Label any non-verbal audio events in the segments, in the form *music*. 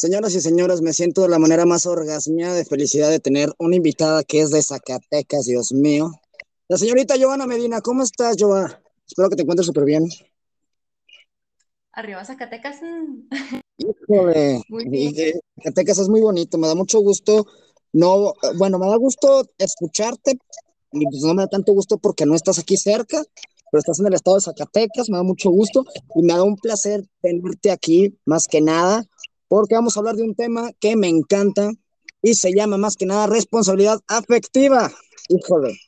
Señoras y señores, me siento de la manera más orgasmia de felicidad de tener una invitada que es de Zacatecas, Dios mío. La señorita Joana Medina, ¿cómo estás, Joa? Espero que te encuentres súper bien. Arriba Zacatecas. Híjole, *laughs* Zacatecas es muy bonito, me da mucho gusto. No, bueno, me da gusto escucharte y pues no me da tanto gusto porque no estás aquí cerca, pero estás en el estado de Zacatecas, me da mucho gusto y me da un placer tenerte aquí, más que nada, porque vamos a hablar de un tema que me encanta y se llama más que nada responsabilidad afectiva. Híjole,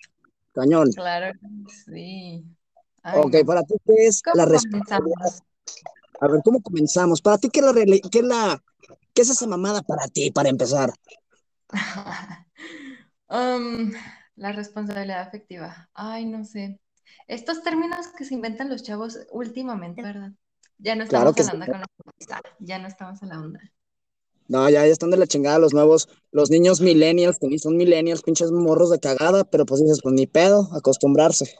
cañón. Claro, sí. ok, para ti, ¿qué es la responsabilidad? A ver, ¿cómo comenzamos? Para ti, ¿qué es, la, qué, es la, ¿qué es esa mamada para ti, para empezar? *laughs* um, la responsabilidad afectiva. Ay, no sé. Estos términos que se inventan los chavos últimamente, ¿verdad? Ya no estamos claro hablando con la ya no estamos en la onda. No, ya, ya están de la chingada los nuevos, los niños millennials, que ni son millennials, pinches morros de cagada, pero pues dices, pues ni pedo, acostumbrarse.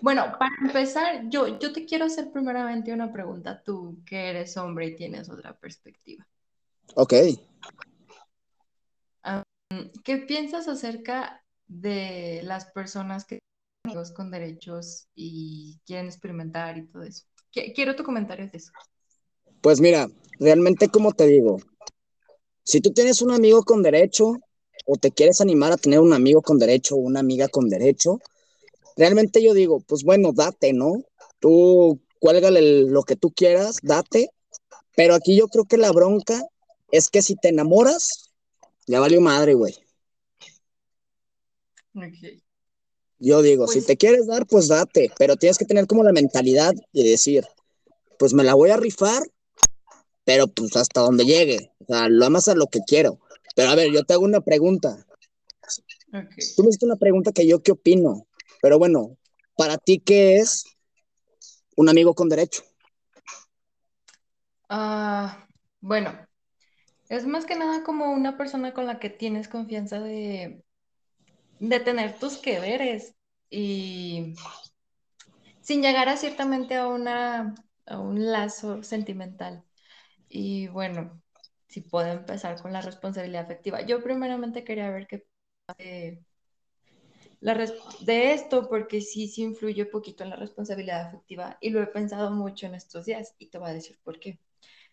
bueno, para empezar, yo, yo te quiero hacer primeramente una pregunta, tú que eres hombre y tienes otra perspectiva. Ok. ¿Qué piensas acerca de las personas que amigos con derechos y quieren experimentar y todo eso. Quiero tu comentario de eso. Pues mira, realmente como te digo, si tú tienes un amigo con derecho o te quieres animar a tener un amigo con derecho o una amiga con derecho, realmente yo digo, pues bueno, date, ¿no? Tú cuélgale lo que tú quieras, date, pero aquí yo creo que la bronca es que si te enamoras, ya valió madre, güey. Ok. Yo digo, si pues te quieres dar, pues date, pero tienes que tener como la mentalidad de decir, pues me la voy a rifar, pero pues hasta donde llegue. O sea, lo amas a lo que quiero. Pero a ver, yo te hago una pregunta. Tú me hiciste una pregunta que yo qué opino. Pero bueno, para ti, ¿qué es un amigo con derecho? Ah, bueno, es más que nada como una persona con la que tienes confianza de de tener tus que veres y sin llegar a ciertamente a, una, a un lazo sentimental. Y bueno, si puedo empezar con la responsabilidad afectiva. Yo primeramente quería ver qué de, la de esto, porque sí, sí influye un poquito en la responsabilidad afectiva y lo he pensado mucho en estos días y te voy a decir por qué.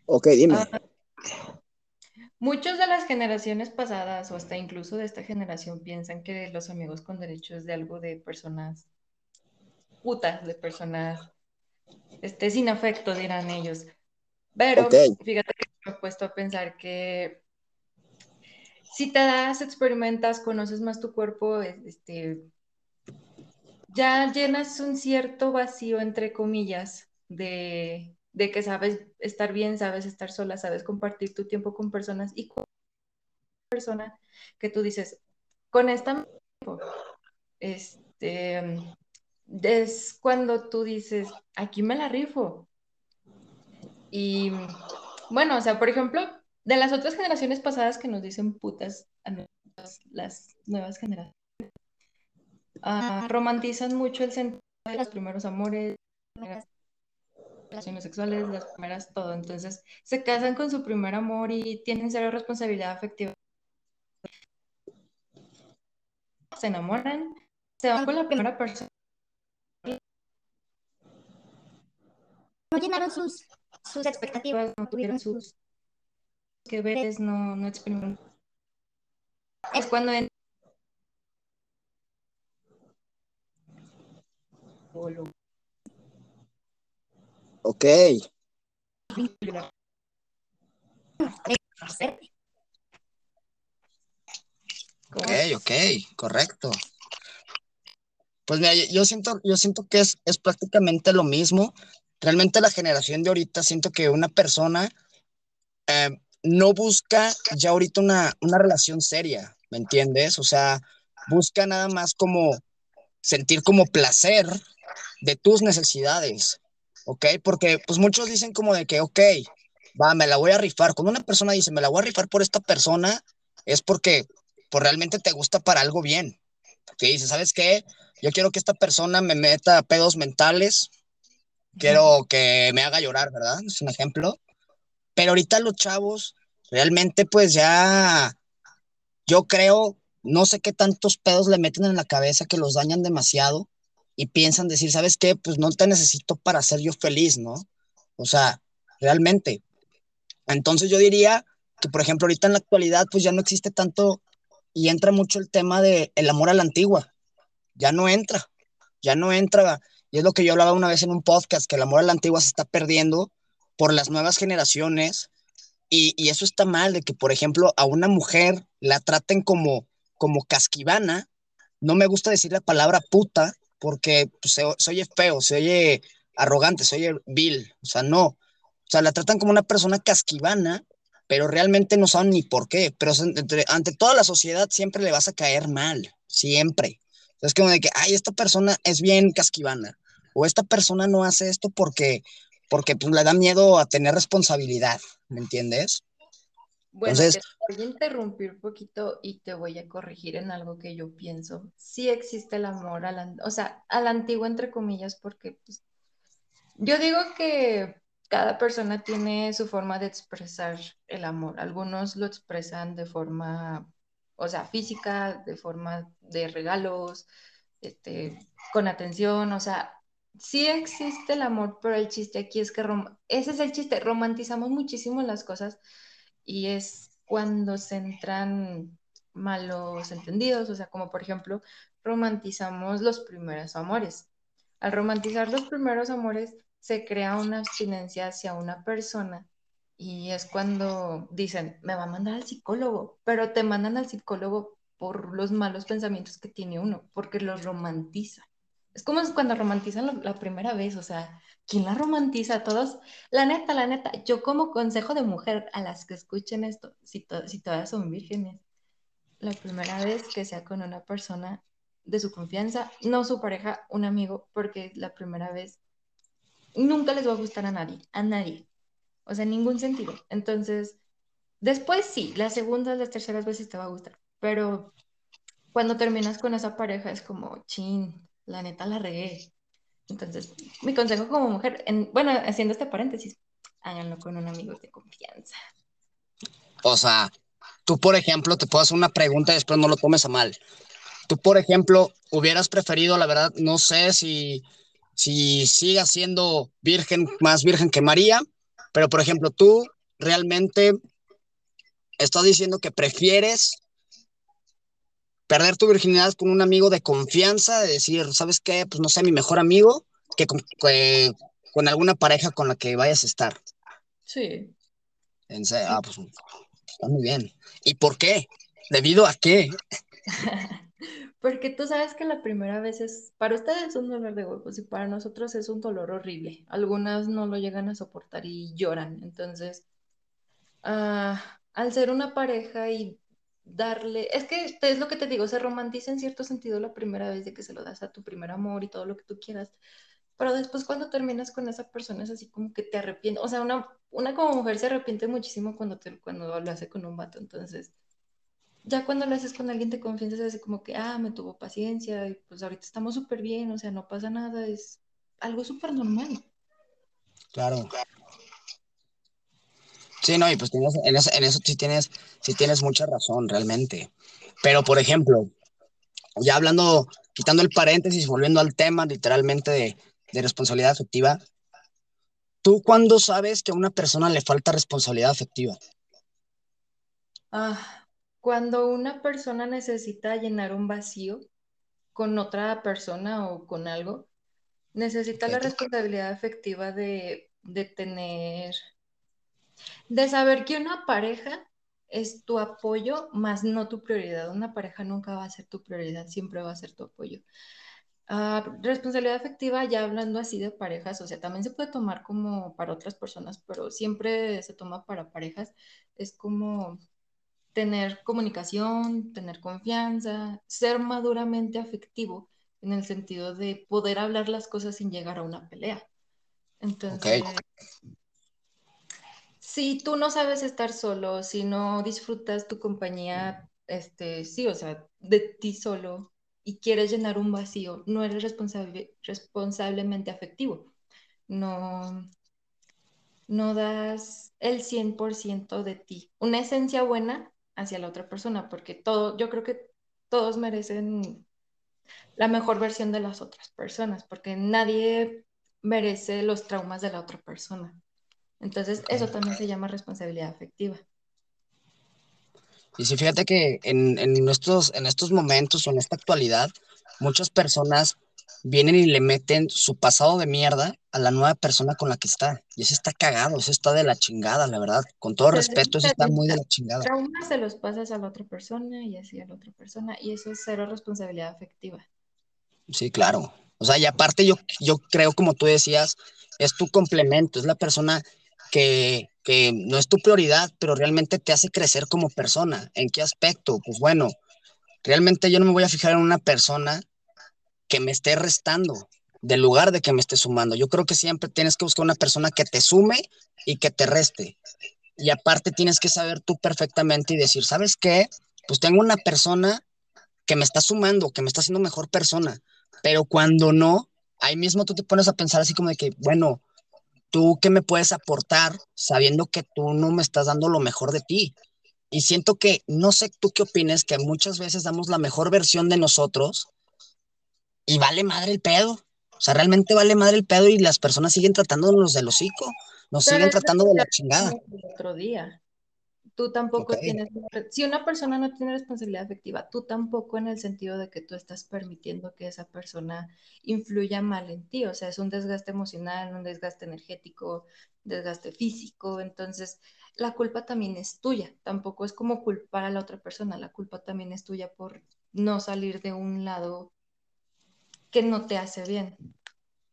Ok, dime. Ah, Muchos de las generaciones pasadas o hasta incluso de esta generación piensan que los amigos con derechos es de algo de personas putas, de personas este, sin afecto, dirán ellos. Pero fíjate que me he puesto a pensar que si te das, experimentas, conoces más tu cuerpo, este, ya llenas un cierto vacío, entre comillas, de, de que sabes estar bien, sabes estar sola, sabes compartir tu tiempo con personas y con persona que tú dices, con esta este es cuando tú dices, aquí me la rifo. Y bueno, o sea, por ejemplo, de las otras generaciones pasadas que nos dicen putas a las nuevas generaciones, ah, romantizan mucho el sentido de los primeros amores, relaciones sexuales, las primeras, todo. Entonces, se casan con su primer amor y tienen cero responsabilidad afectiva. Se enamoran, se van con la primera persona. No llenaron sus, sus expectativas, no tuvieron sus que veres, no, no. Es cuando en... Ok. Ok, ok, correcto. Pues mira, yo siento, yo siento que es, es prácticamente lo mismo. Realmente la generación de ahorita siento que una persona eh, no busca ya ahorita una, una relación seria, ¿me entiendes? O sea, busca nada más como sentir como placer de tus necesidades. ¿Ok? Porque pues muchos dicen como de que, ok, va, me la voy a rifar. Cuando una persona dice, me la voy a rifar por esta persona, es porque pues, realmente te gusta para algo bien. Que dices, ¿sabes qué? Yo quiero que esta persona me meta pedos mentales, quiero que me haga llorar, ¿verdad? Es un ejemplo. Pero ahorita los chavos, realmente pues ya, yo creo, no sé qué tantos pedos le meten en la cabeza que los dañan demasiado y piensan decir, ¿sabes qué? Pues no te necesito para ser yo feliz, ¿no? O sea, realmente. Entonces yo diría que, por ejemplo, ahorita en la actualidad, pues ya no existe tanto y entra mucho el tema de el amor a la antigua. Ya no entra, ya no entra. Y es lo que yo hablaba una vez en un podcast, que el amor a la antigua se está perdiendo por las nuevas generaciones. Y, y eso está mal, de que, por ejemplo, a una mujer la traten como, como casquivana. No me gusta decir la palabra puta, porque pues, se, oye feo, se oye arrogante, se oye vil. O sea, no. O sea, la tratan como una persona casquivana pero realmente no saben ni por qué. Pero ante, ante, toda la sociedad siempre le vas a caer mal, siempre. Es como de que, ay, esta persona es bien casquivana, o esta persona no hace esto porque, porque pues, le da miedo a tener responsabilidad, ¿me entiendes? Bueno, Entonces, te voy a interrumpir un poquito y te voy a corregir en algo que yo pienso. Sí existe el amor, a la, o sea, a la antigua, entre comillas, porque pues, yo digo que cada persona tiene su forma de expresar el amor. Algunos lo expresan de forma, o sea, física, de forma de regalos, este, con atención, o sea, sí existe el amor, pero el chiste aquí es que, ese es el chiste, romantizamos muchísimo las cosas y es cuando se entran malos entendidos, o sea, como por ejemplo, romantizamos los primeros amores. Al romantizar los primeros amores, se crea una abstinencia hacia una persona y es cuando dicen, me va a mandar al psicólogo, pero te mandan al psicólogo por los malos pensamientos que tiene uno, porque los romantiza. Es como cuando romantizan la, primera vez, o sea, ¿quién la romantiza? Todos, la neta, la neta, yo como consejo de mujer a las que escuchen esto, si, si todas son vírgenes, la primera vez que sea con una persona de su confianza, no su pareja, un amigo, porque la primera vez nunca les va a gustar a nadie, a nadie. O sea, en ningún sentido. Entonces, después sí, las segundas, las terceras veces te va a gustar, pero cuando terminas con esa pareja es como, chin, la neta la regué. Entonces, mi consejo como mujer, en, bueno, haciendo este paréntesis, háganlo con un amigo de confianza. O sea, tú, por ejemplo, te puedo hacer una pregunta y después no lo tomes a mal. Tú, por ejemplo, hubieras preferido, la verdad, no sé si si siga siendo virgen, más virgen que María, pero por ejemplo, tú realmente estás diciendo que prefieres perder tu virginidad con un amigo de confianza, de decir, ¿sabes qué? Pues no sé, mi mejor amigo, que con, que, con alguna pareja con la que vayas a estar. Sí. Ah, pues está muy bien. ¿Y por qué? ¿Debido a qué? *laughs* Porque tú sabes que la primera vez es, para ustedes es un dolor de huevos y para nosotros es un dolor horrible. Algunas no lo llegan a soportar y lloran. Entonces, uh, al ser una pareja y darle, es que es lo que te digo, se romantiza en cierto sentido la primera vez de que se lo das a tu primer amor y todo lo que tú quieras. Pero después cuando terminas con esa persona es así como que te arrepientes. O sea, una, una como mujer se arrepiente muchísimo cuando, te, cuando lo hace con un vato. Entonces, ya cuando lo haces con alguien te confianza, es como que, ah, me tuvo paciencia y pues ahorita estamos súper bien, o sea, no pasa nada, es algo súper normal. Claro. Sí, no, y pues en, eso, en eso sí tienes, sí tienes mucha razón, realmente. Pero, por ejemplo, ya hablando, quitando el paréntesis, volviendo al tema literalmente de, de responsabilidad afectiva, ¿tú cuándo sabes que a una persona le falta responsabilidad afectiva? Ah, cuando una persona necesita llenar un vacío con otra persona o con algo, necesita la responsabilidad efectiva de, de tener, de saber que una pareja es tu apoyo, más no tu prioridad. Una pareja nunca va a ser tu prioridad, siempre va a ser tu apoyo. Uh, responsabilidad efectiva, ya hablando así de parejas, o sea, también se puede tomar como para otras personas, pero siempre se toma para parejas. Es como tener comunicación, tener confianza, ser maduramente afectivo en el sentido de poder hablar las cosas sin llegar a una pelea. Entonces, si tú no sabes estar solo, si no disfrutas tu compañía este, sí, o sea, de ti solo y quieres llenar un vacío, no eres responsable, responsablemente afectivo. No, no das el 100% de ti, una esencia buena hacia la otra persona, porque todo, yo creo que todos merecen la mejor versión de las otras personas, porque nadie merece los traumas de la otra persona. Entonces, eso también se llama responsabilidad afectiva. Y si fíjate que en, en, nuestros, en estos momentos o en esta actualidad, muchas personas vienen y le meten su pasado de mierda a la nueva persona con la que está. Y eso está cagado, eso está de la chingada, la verdad. Con todo respeto, eso está muy de la chingada. Traumas se los pasas a la otra persona y así a la otra persona, y eso es cero responsabilidad afectiva. Sí, claro. O sea, y aparte yo, yo creo, como tú decías, es tu complemento, es la persona que, que no es tu prioridad, pero realmente te hace crecer como persona. ¿En qué aspecto? Pues bueno, realmente yo no me voy a fijar en una persona que me esté restando, del lugar de que me esté sumando. Yo creo que siempre tienes que buscar una persona que te sume y que te reste. Y aparte tienes que saber tú perfectamente y decir, ¿sabes qué? Pues tengo una persona que me está sumando, que me está haciendo mejor persona. Pero cuando no, ahí mismo tú te pones a pensar así como de que, bueno, tú qué me puedes aportar sabiendo que tú no me estás dando lo mejor de ti. Y siento que, no sé tú qué opines, que muchas veces damos la mejor versión de nosotros y vale madre el pedo. O sea, realmente vale madre el pedo y las personas siguen tratándonos del hocico, nos siguen tratando de la chingada. otro día. Tú tampoco tienes, si una persona no tiene responsabilidad afectiva, tú tampoco en el sentido de que tú estás permitiendo que esa persona influya mal en ti, o sea, es un desgaste emocional, un desgaste energético, desgaste físico, entonces la culpa también es tuya, tampoco es como culpar a la otra persona, la culpa también es tuya por no salir de un lado que no te hace bien.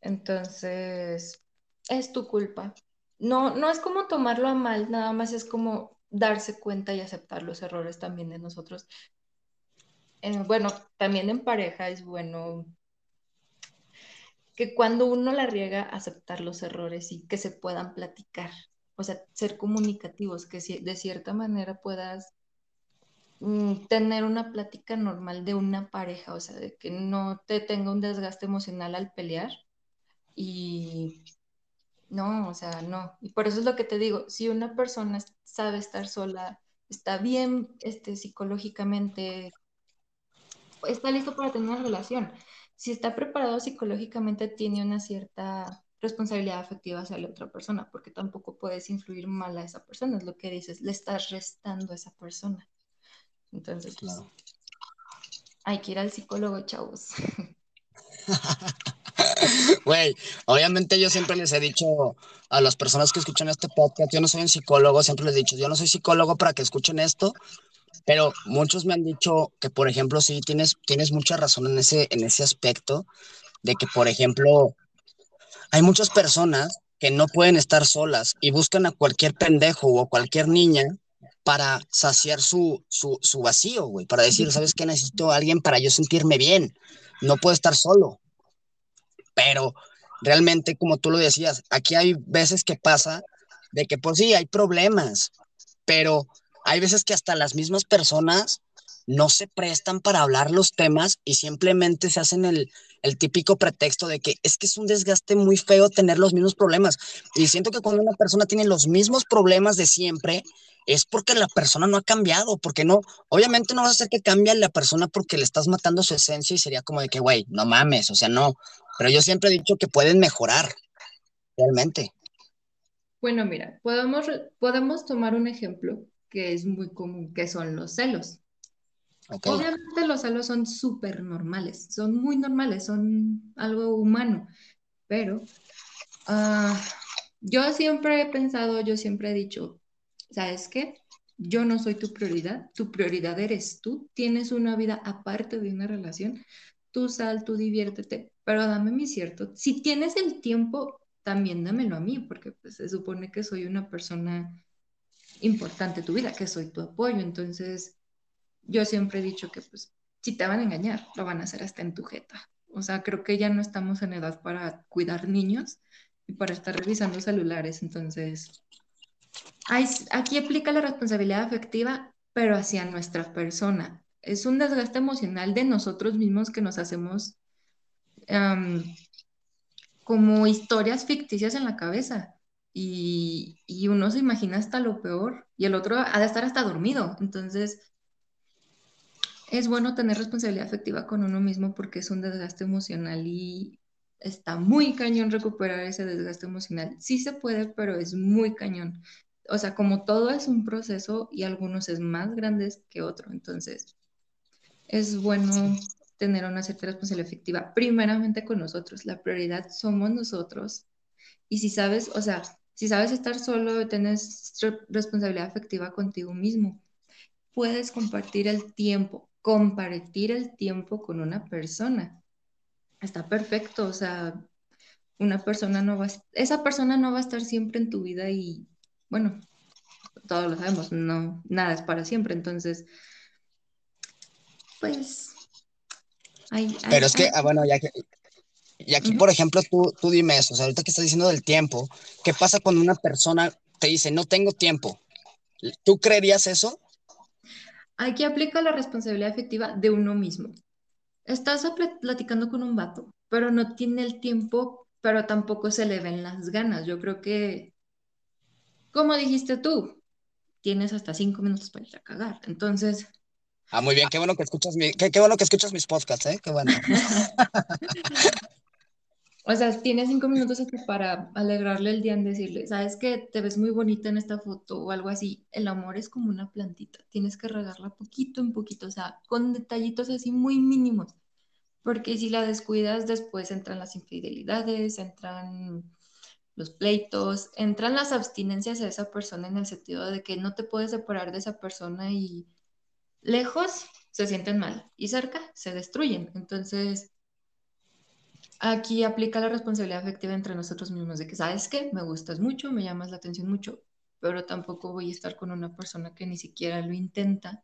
Entonces, es tu culpa. No, no es como tomarlo a mal, nada más es como darse cuenta y aceptar los errores también de nosotros. Eh, bueno, también en pareja es bueno que cuando uno la riega, aceptar los errores y que se puedan platicar, o sea, ser comunicativos, que de cierta manera puedas mm, tener una plática normal de una pareja, o sea, de que no te tenga un desgaste emocional al pelear y no, o sea, no. Y por eso es lo que te digo, si una persona sabe estar sola, está bien este, psicológicamente, está listo para tener una relación. Si está preparado psicológicamente, tiene una cierta responsabilidad afectiva hacia la otra persona, porque tampoco puedes influir mal a esa persona, es lo que dices, le estás restando a esa persona. Entonces, claro. hay que ir al psicólogo, chavos. *laughs* Güey, obviamente yo siempre les he dicho a las personas que escuchan este podcast, yo no soy un psicólogo, siempre les he dicho, yo no soy psicólogo para que escuchen esto, pero muchos me han dicho que, por ejemplo, sí, tienes, tienes mucha razón en ese, en ese aspecto, de que, por ejemplo, hay muchas personas que no pueden estar solas y buscan a cualquier pendejo o cualquier niña para saciar su, su, su vacío, güey, para decir, ¿sabes qué? Necesito a alguien para yo sentirme bien, no puedo estar solo pero realmente, como tú lo decías, aquí hay veces que pasa de que, pues sí, hay problemas, pero hay veces que hasta las mismas personas no se prestan para hablar los temas y simplemente se hacen el, el, típico pretexto de que es que es un desgaste muy feo tener los mismos problemas. Y siento que cuando una persona tiene los mismos problemas de siempre, es porque la persona no ha cambiado, porque no, obviamente no vas a hacer que cambie la persona porque le estás matando su esencia y sería como de que, güey, no mames, o sea, no, pero yo siempre he dicho que pueden mejorar, realmente. Bueno, mira, podemos, podemos tomar un ejemplo que es muy común, que son los celos. Obviamente los celos son súper normales, son muy normales, son algo humano, pero uh, yo siempre he pensado, yo siempre he dicho, ¿sabes qué? Yo no soy tu prioridad, tu prioridad eres tú, tienes una vida aparte de una relación, tú sal, tú diviértete, pero dame mi cierto. Si tienes el tiempo, también dámelo a mí, porque pues, se supone que soy una persona importante en tu vida, que soy tu apoyo. Entonces, yo siempre he dicho que pues si te van a engañar, lo van a hacer hasta en tu jeta. O sea, creo que ya no estamos en edad para cuidar niños y para estar revisando celulares. Entonces, aquí aplica la responsabilidad afectiva pero hacia nuestra persona. Es un desgaste emocional de nosotros mismos que nos hacemos como historias ficticias en la cabeza. Y, y, uno se imagina hasta lo peor y el otro ha de estar hasta dormido. Entonces, es bueno tener responsabilidad afectiva con uno mismo porque es un desgaste emocional y está muy cañón recuperar ese desgaste emocional. Sí se puede, pero es muy cañón. O sea, como todo es un proceso y algunos es más grandes que otro, entonces es bueno tener una cierta responsabilidad afectiva, primeramente con nosotros. La prioridad somos nosotros. Y si sabes, o sea, si sabes estar solo, tienes responsabilidad afectiva contigo mismo, puedes compartir el tiempo, compartir el tiempo con una persona está perfecto, o sea, una persona no va, esa persona no va a estar siempre en tu vida y, bueno, todos lo sabemos, no, nada es para siempre, entonces, pues, hay, Pero es que, ah, bueno, ya que, y aquí, por ejemplo, tú, tú dime eso, o sea, ahorita que estás diciendo del tiempo, ¿qué pasa cuando una persona te dice, no tengo tiempo? ¿Tú creerías eso? Aquí aplica la responsabilidad efectiva de uno mismo estás platicando con un vato, pero no tiene el tiempo, pero tampoco se le ven las ganas. Yo creo que, como dijiste tú, tienes hasta cinco minutos para ir a cagar. Entonces. Ah, muy bien, qué bueno que escuchas qué, bueno que escuchas mis podcasts, ¿eh? Qué bueno. *laughs* o sea, tienes cinco minutos para alegrarle el día en decirle, sabes que te ves muy bonita en esta foto o algo así. El amor es como una plantita, tienes que regarla poquito en poquito, o sea, con detallitos así muy mínimos, porque si la descuidas después entran las infidelidades, entran los pleitos, entran las abstinencias a esa persona en el sentido de que no te puedes separar de esa persona y lejos se sienten mal y cerca se destruyen. Entonces, Aquí aplica la responsabilidad afectiva entre nosotros mismos de que, ¿sabes qué? Me gustas mucho, me llamas la atención mucho, pero tampoco voy a estar con una persona que ni siquiera lo intenta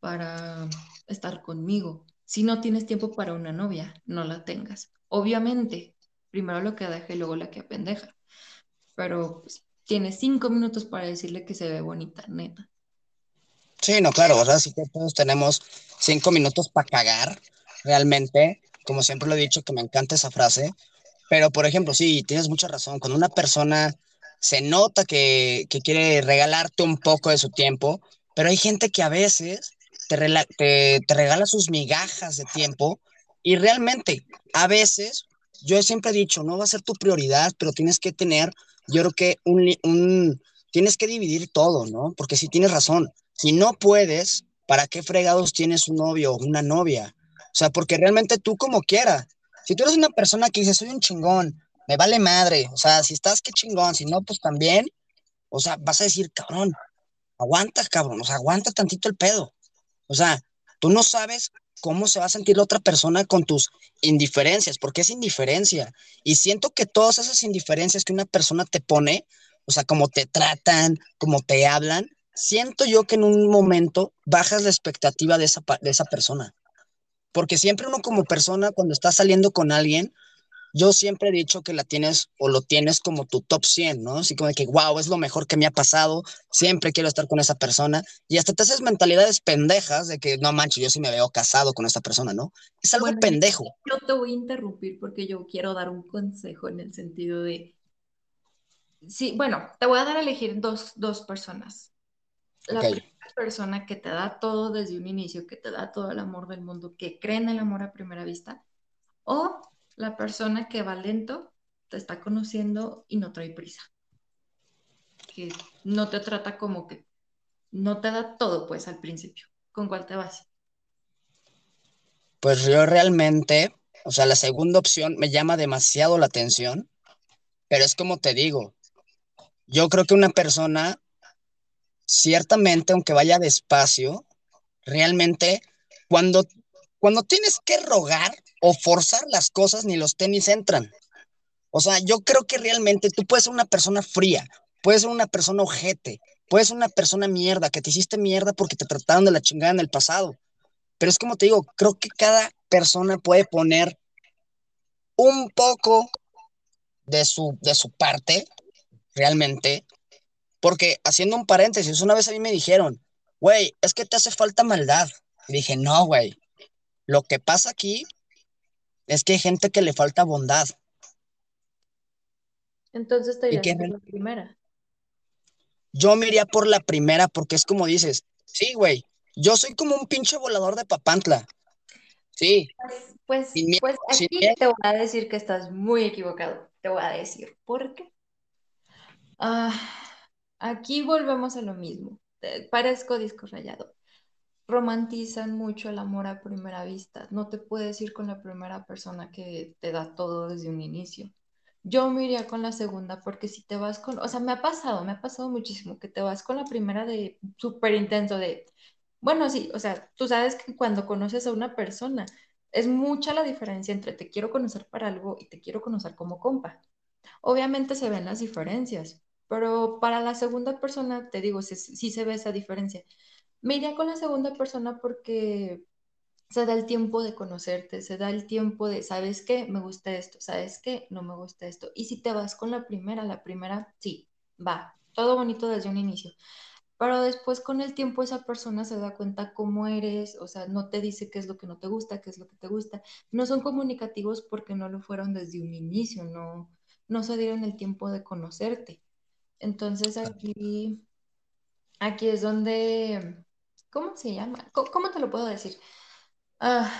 para estar conmigo. Si no tienes tiempo para una novia, no la tengas. Obviamente, primero lo que deja y luego la que apendeja. Pero pues, tienes cinco minutos para decirle que se ve bonita, neta. Sí, no, claro, o sea, sí que todos tenemos cinco minutos para cagar, realmente como siempre lo he dicho, que me encanta esa frase, pero por ejemplo, sí, tienes mucha razón, cuando una persona se nota que, quiere regalarte un poco de su tiempo, pero hay gente que a veces te, te, regala sus migajas de tiempo y realmente a veces, yo siempre he dicho, no va a ser tu prioridad, pero tienes que tener, yo creo que un, un tienes que dividir todo, ¿no? Porque si tienes razón, si no puedes, ¿para qué fregados tienes un novio o una novia? O sea, porque realmente tú como quieras. Si tú eres una persona que dice, soy un chingón, me vale madre, o sea, si estás, qué chingón, si no, pues también, o sea, vas a decir, cabrón, aguanta, cabrón, o sea, aguanta tantito el pedo. O sea, tú no sabes cómo se va a sentir la otra persona con tus indiferencias, porque es indiferencia. Y siento que todas esas indiferencias que una persona te pone, o sea, como te tratan, como te hablan, siento yo que en un momento bajas la expectativa de esa, de esa persona. Porque siempre uno como persona, cuando está saliendo con alguien, yo siempre he dicho que la tienes o lo tienes como tu top 100, ¿no? Así como de que, wow, es lo mejor que me ha pasado, siempre quiero estar con esa persona. Y hasta te haces mentalidades pendejas de que, no manches, yo sí me veo casado con esta persona, ¿no? Es algo pendejo. Yo te voy a interrumpir porque yo quiero dar un consejo en el sentido de, sí, bueno, te voy a dar a elegir dos, dos personas. La persona que te da todo desde un inicio, que te da todo el amor del mundo, que cree en el amor a primera vista, o la persona que va lento, te está conociendo y no trae prisa, que no te trata como que no te da todo pues al principio. ¿Con cuál te vas? Pues yo realmente, o sea, la segunda opción me llama demasiado la atención, pero es como te digo, yo creo que una persona ciertamente, aunque vaya despacio, realmente cuando, cuando tienes que rogar o forzar las cosas, ni los tenis entran. O sea, yo creo que realmente tú puedes ser una persona fría, puedes ser una persona ojete, puedes ser una persona mierda, que te hiciste mierda porque te trataron de la chingada en el pasado. Pero es como te digo, creo que cada persona puede poner un poco de su, de su parte, realmente, porque haciendo un paréntesis, una vez a mí me dijeron, güey, es que te hace falta maldad. Y dije, no, güey. Lo que pasa aquí es que hay gente que le falta bondad. Entonces te ¿Y irías por la primera. Yo me iría por la primera porque es como dices, sí, güey, yo soy como un pinche volador de papantla. Sí, Pues, Sin miedo, pues aquí te voy a decir que estás muy equivocado. Te voy a decir por qué. Ah, aquí volvemos a lo mismo. Te- parezco disco rayado. Romantizan mucho el amor a primera vista. No te puedes ir con la primera persona que te da todo desde un inicio. Yo me iría con la segunda porque si te vas con, o sea, me ha pasado, me ha pasado muchísimo que te vas con la primera de súper intenso de, bueno, sí, o sea, tú sabes que cuando conoces a una persona es mucha la diferencia entre te quiero conocer para algo y te quiero conocer como compa. Obviamente se ven las diferencias, pero para la segunda persona, te digo, sí, se ve esa diferencia. Me iría con la segunda persona porque se da el tiempo de conocerte, se da el tiempo de, ¿sabes qué? Me gusta esto, ¿sabes qué? No me gusta esto. Y si te vas con la primera, la primera, sí, va, todo bonito desde un inicio. Pero después con el tiempo esa persona se da cuenta cómo eres, o sea, no te dice qué es lo que no te gusta, qué es lo que te gusta. No son comunicativos porque no lo fueron desde un inicio, no, no se dieron el tiempo de conocerte. Entonces aquí, aquí es donde, ¿cómo se llama? ¿Cómo, te lo puedo decir? Ah,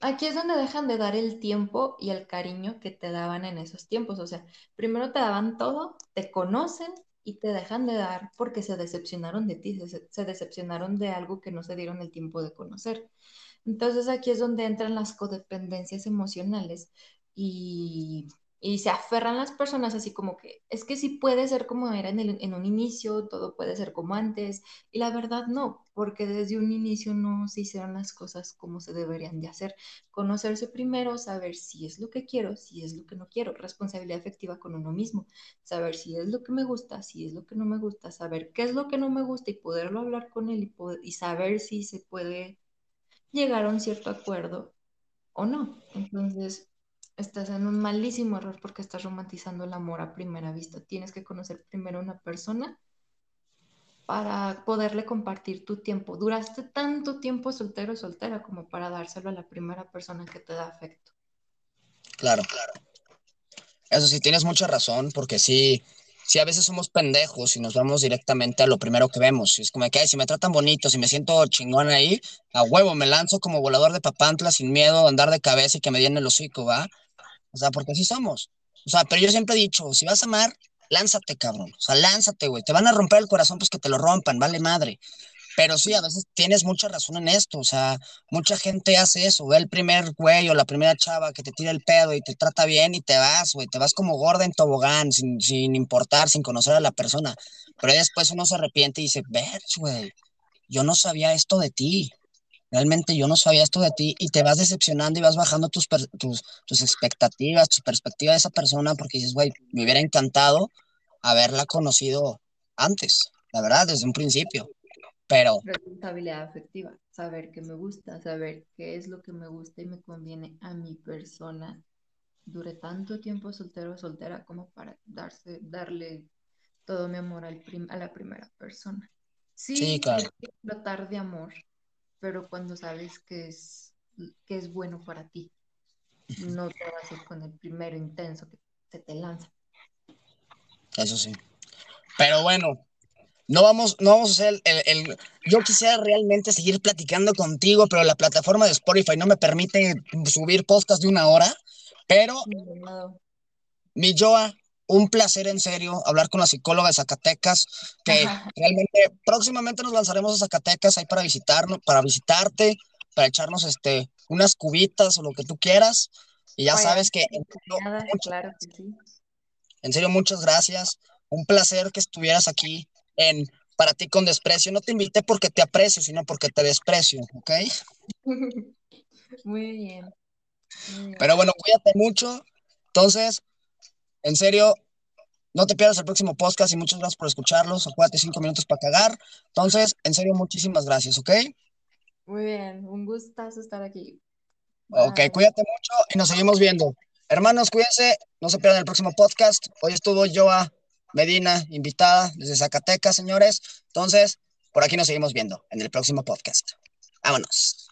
aquí es donde dejan de dar el tiempo y el cariño que te daban en esos tiempos. O sea, primero te daban todo, te conocen y te dejan de dar porque se decepcionaron de ti, se decepcionaron de algo que no se dieron el tiempo de conocer. Entonces aquí es donde entran las codependencias emocionales y, y se aferran las personas así como que es que sí puede ser como era en, el- en un inicio, todo puede ser como antes, y la verdad no, porque desde un inicio no se hicieron las cosas como se deberían de hacer. Conocerse primero, saber si es lo que quiero, si es lo que no quiero, responsabilidad afectiva con uno mismo, saber si es lo que me gusta, si es lo que no me gusta, saber qué es lo que no me gusta y poderlo hablar con él y, poder- y saber si se puede llegar a un cierto acuerdo o no. Entonces, estás en un malísimo error porque estás romantizando el amor a primera vista. Tienes que conocer primero a una persona para poderle compartir tu tiempo. Duraste tanto tiempo soltero o soltera como para dárselo a la primera persona que te da afecto. claro, claro. Eso sí, tienes mucha razón, porque sí, sí, a veces somos pendejos y nos vamos directamente a lo primero que vemos. Es como que, "Ay, si me tratan bonito, si me siento chingón ahí, a huevo, me lanzo como volador de papantla sin miedo a andar de cabeza y que me den el hocico, ¿va? O sea, porque así somos. O sea, pero yo siempre he dicho, si vas a amar, lánzate, cabrón. O sea, lánzate, güey. Te van a romper el corazón, pues que te lo rompan, vale madre. Pero sí, a veces tienes mucha razón en esto. O sea, mucha gente hace eso. Ve el primer güey o la primera chava que te tira el pedo y te trata bien y te vas, güey. Te vas como gorda en tobogán, sin, sin importar, sin conocer a la persona. Pero después uno se arrepiente y dice, ver, güey, yo no sabía esto de ti. Realmente yo no sabía esto de ti y te vas decepcionando y vas bajando tus, tus, tus expectativas, tu perspectiva de esa persona porque dices, güey, me hubiera encantado haberla conocido antes, la verdad, desde un principio. Pero Responsabilidad afectiva, saber qué me gusta, saber qué es lo que me gusta y me conviene a mi persona. Duré tanto tiempo soltero o soltera como para darse, darle todo mi amor al prim- a la primera persona. sí, Sí, claro, que tratar de amor, pero cuando sabes que es, que es bueno para ti, no te vas a ir con el primero intenso que se te lanza. eso sí. Pero bueno, no vamos, no vamos a hacer el, el- el- Yo quisiera realmente seguir platicando contigo, pero la plataforma de Spotify no me permite subir podcast de una hora. Pero. Mi Joa, un placer en serio hablar con la psicóloga de Zacatecas, que realmente próximamente nos lanzaremos a Zacatecas ahí para visitarnos, para visitarte, para echarnos este, unas cubitas o lo que tú quieras. Y ya sabes que en serio, Nada, muchas- claro que sí. en serio, muchas gracias. Un placer que estuvieras aquí en Para ti con desprecio. No te invité porque te aprecio, sino porque te desprecio, ¿ok? *laughs* Muy bien. Muy bien. Pero bueno, cuídate mucho. Entonces, en serio, no te pierdas el próximo podcast y muchas gracias por escucharlos. Acuérdate cinco minutos para cagar. Entonces, en serio, muchísimas gracias, ¿ok? Muy bien, un gustazo estar aquí. Ok, cuídate mucho y nos seguimos viendo. Hermanos, cuídense, no se pierdan el próximo podcast. Hoy estuvo Joa Medina, invitada desde Zacatecas, señores. Entonces, por aquí nos seguimos viendo en el próximo podcast. Vámonos.